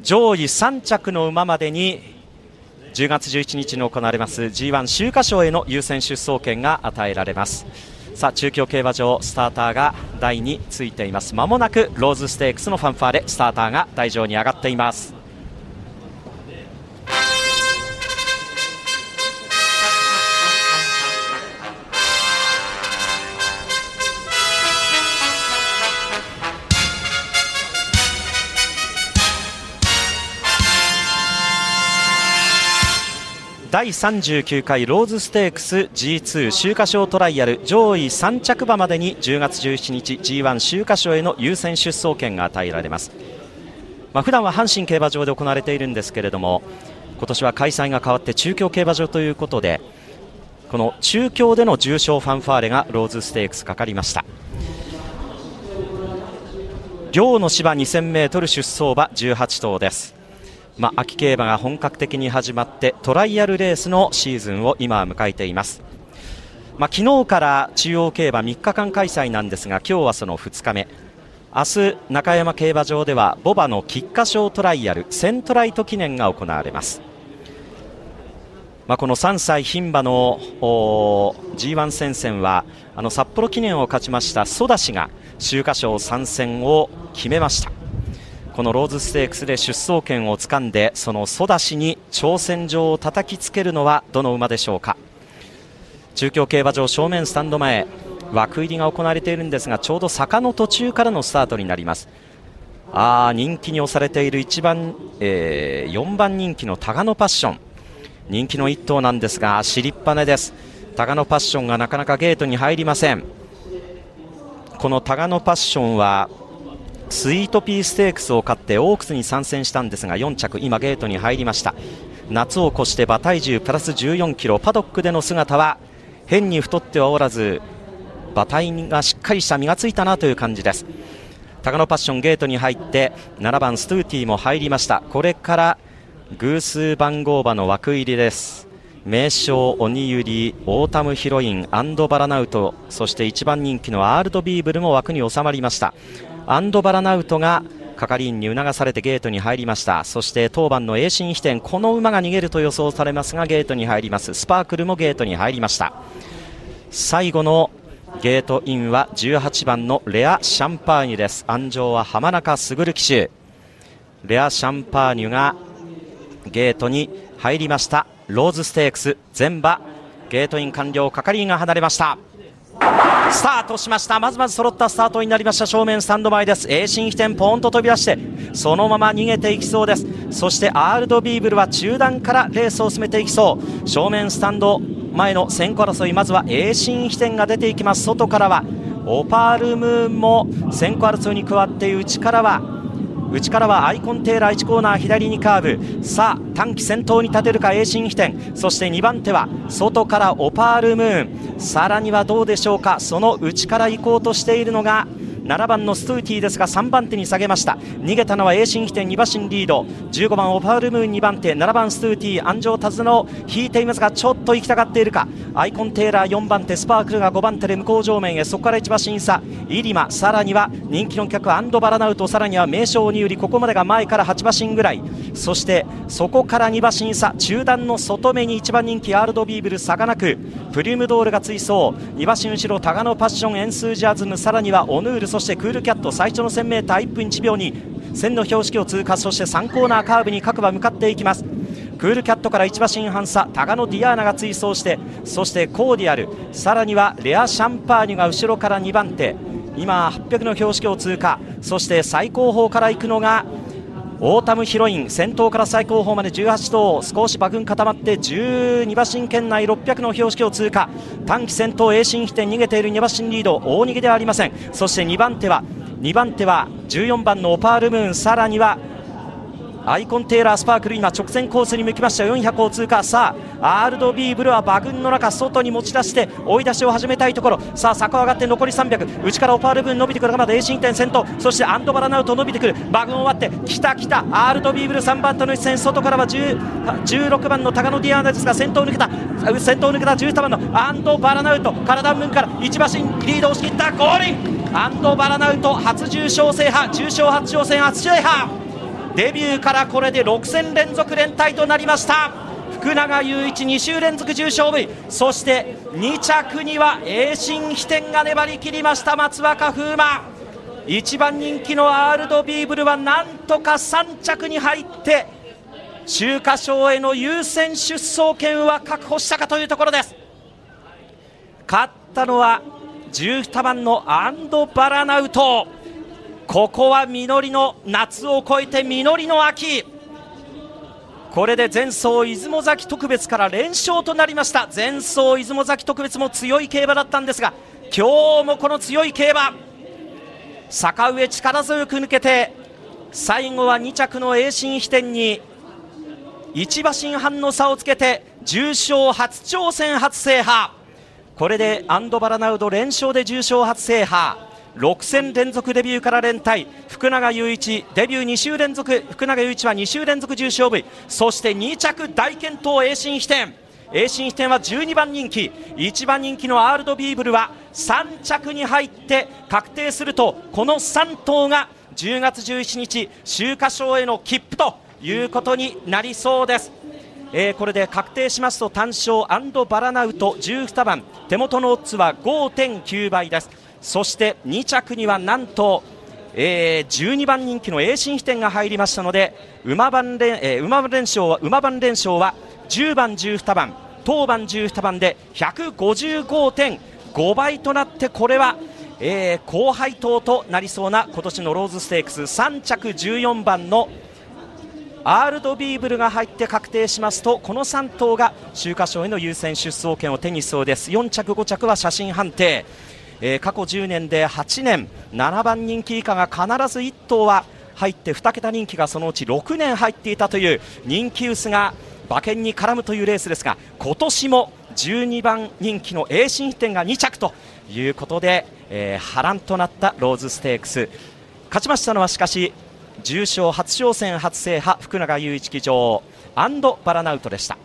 上位3着の馬までに10月11日に行われます G1 秋華賞への優先出走権が与えられます。さあ中京競馬場スターターが台についています。まもなくローズステークスのファンファーレスターターが台上に上がっています。第39回ローズステークス G2 秋華賞トライアル上位3着馬までに10月17日 G1 秋華賞への優先出走権が与えられます、まあ、普段は阪神競馬場で行われているんですけれども今年は開催が変わって中京競馬場ということでこの中京での重賞ファンファーレがローズステークスかかりました。両の芝 2000m 出走馬18頭です。まあ、秋競馬が本格的に始まってトライアルレースのシーズンを今迎えています、まあ、昨日から中央競馬3日間開催なんですが今日はその2日目。明日中山競馬場ではボバの菊花賞トライアル1000トライト記念が行われます。まあ、この3歳牝馬の G1 戦線はあの札幌記念を勝ちましたソダシが秋華賞参戦を決めました。このローズステークスで出走権をつかんでそのソダシに挑戦状を叩きつけるのはどの馬でしょうか？中京競馬場正面スタンド前枠入りが行われているんですがちょうど坂の途中からのスタートになります。あ人気に押されている1番、えー、4番人気のタガノパッション。人気の1頭なんですが尻っぱねです。タガノパッションがなかなかゲートに入りません。このタガノパッションはスイートピーステークスを勝ってオークスに参戦したんですが4着今ゲートに入りました。夏を越して馬体重プラス14キロ。パドックでの姿は変に太ってはおらず馬体がしっかりした身がついたなという感じです。タガノパッションゲートに入って7番ストゥーティーも入りました。これから偶数番号馬の枠入りです。メイショウオニユリオータムヒロインアンドヴァラナウトそして1番人気のアールドヴィーヴルも枠に収まりました。アンドバラナウトが係員に促されてゲートに入りました。そして当番の栄進飛天この馬が逃げると予想されますがゲートに入ります。スパークルもゲートに入りました。最後のゲートインは18番のレア・シャンパーニュです。安城は浜中卓騎手。レア・シャンパーニュがゲートに入りました。ローズステークス全馬ゲートイン完了係員が離れました。スタートしました。まずまず揃ったスタートになりました。正面スタンド前です。エイシンヒテンポーンと飛び出してそのまま逃げていきそうです。そしてアールドヴィーヴルは中団からレースを進めていきそう。正面スタンド前の先行争いまずはエイシンヒテンが出ていきます。外からはオパールムーンも先行争いに加わって内からは内からはアイコンテーラー1コーナー左にカーブ。さあ単騎先頭に立てるかエイシンヒテンそして2番手は外からオパールムーン。さらにはどうでしょうか？その内から行こうとしているのが7番のストゥーティーですが3番手に下げました。逃げたのはエイシンヒテン2馬身リード。15番オパールムーン2番手。7番ストゥーティー鞍上手綱を引いていますがちょっと行きたがっているか。アイコンテーラー4番手スパークルが5番手で向こう正面へ。そこから1馬身差イリマさらには人気の一角アンドヴァラナウト。さらにはメイショウオニユリここまでが前から8馬身ぐらい。そしてそこから2馬身差中団の外目に1番人気アールドヴィーヴル差がなくプリュムドールが追走。2馬身後ろタガノパッションエンスージアズムさらにはオヌールそしてクールキャット最初の 1000m1 分1秒2、千の標識を通過そして3コーナーカーブに各馬向かっていきます。クールキャットから1馬身半差タガノディアーナが追走してそしてコーディアルさらにはレアシャンパーニュが後ろから2番手。今800の標識を通過。そして最後方から行くのがオータムヒロイン先頭から最後方まで18頭少し馬群固まって12馬身圏内600の標識を通過。単騎先頭エイシンヒテン逃げている2馬身リード大逃げではありません。そして2番手は2番手は14番のオパールムーンさらにはアイコンテーラースパークル今直線コースに向きました。400を通過。さあアールドヴィーヴルは馬群の中外に持ち出して追い出しを始めたいところ。さあ坂上がって残り300内からオパールムーン伸びてくる。がまだ A 進点先頭そしてアンドヴァラナウト伸びてくる。馬群を割ってきたきた。アールドビーブル3番との一戦。外からは16番のタガノディアーナですが先頭抜けた。先頭抜けた。17番のアンドバラナウト。体分から1馬身リードを押しきった。ゴールイン。アンドバラナウト初重賞制覇。重賞初挑戦初制覇。デビューからこれで6戦連続連帯となりました。福永雄一2週連続重賞 V そして2着には栄新飛天が粘り切りました松若風磨。1番人気のアールドビーブルはなんとか3着に入って秋華賞への優先出走権は確保したかというところです。勝ったのは12番のアンドバラナウト。ここは実りの夏を超えて実りの秋。これで前走出雲崎特別から連勝となりました。前走出雲崎特別も強い競馬だったんですが今日もこの強い競馬。坂上力強く抜けて最後は2着の栄新飛天に1馬身半の差をつけて重賞初挑戦初制覇。これでアンドバラナウド連勝で重賞初制覇。6戦連続デビューから連帯。福永雄一デビュー2週連続。福永雄一は2週連続重賞 V そして2着大健闘栄新飛天。栄新飛天は12番人気。1番人気のアールドビーブルは3着に入って確定するとこの3頭が10月11日秋華賞への切符ということになりそうです。えー、これで確定しますと単勝バラナウト12番。手元のオッズは5.9倍です。そして2着にはなんと、えー、12番人気の栄新飛天が入りましたので馬番連,、えー、馬連勝は馬番連勝は10番、12番当番12番で155.5倍となってこれは、えー、高配当となりそうな今年のローズステークス3着14番のアールドビーブルが入って確定しますとこの3頭が秋華賞への優先出走権を手にしそうです。4着5着は写真判定。えー、過去10年で8年7番人気以下が必ず1頭は入って2桁人気がそのうち6年入っていたという人気薄が馬券に絡むというレースですが今年も12番人気の栄新飛天が2着ということで、えー、波乱となったローズステークス勝ちましたのはしかし重賞初挑戦初制覇福永雄一騎乗アンドバラナウトでした。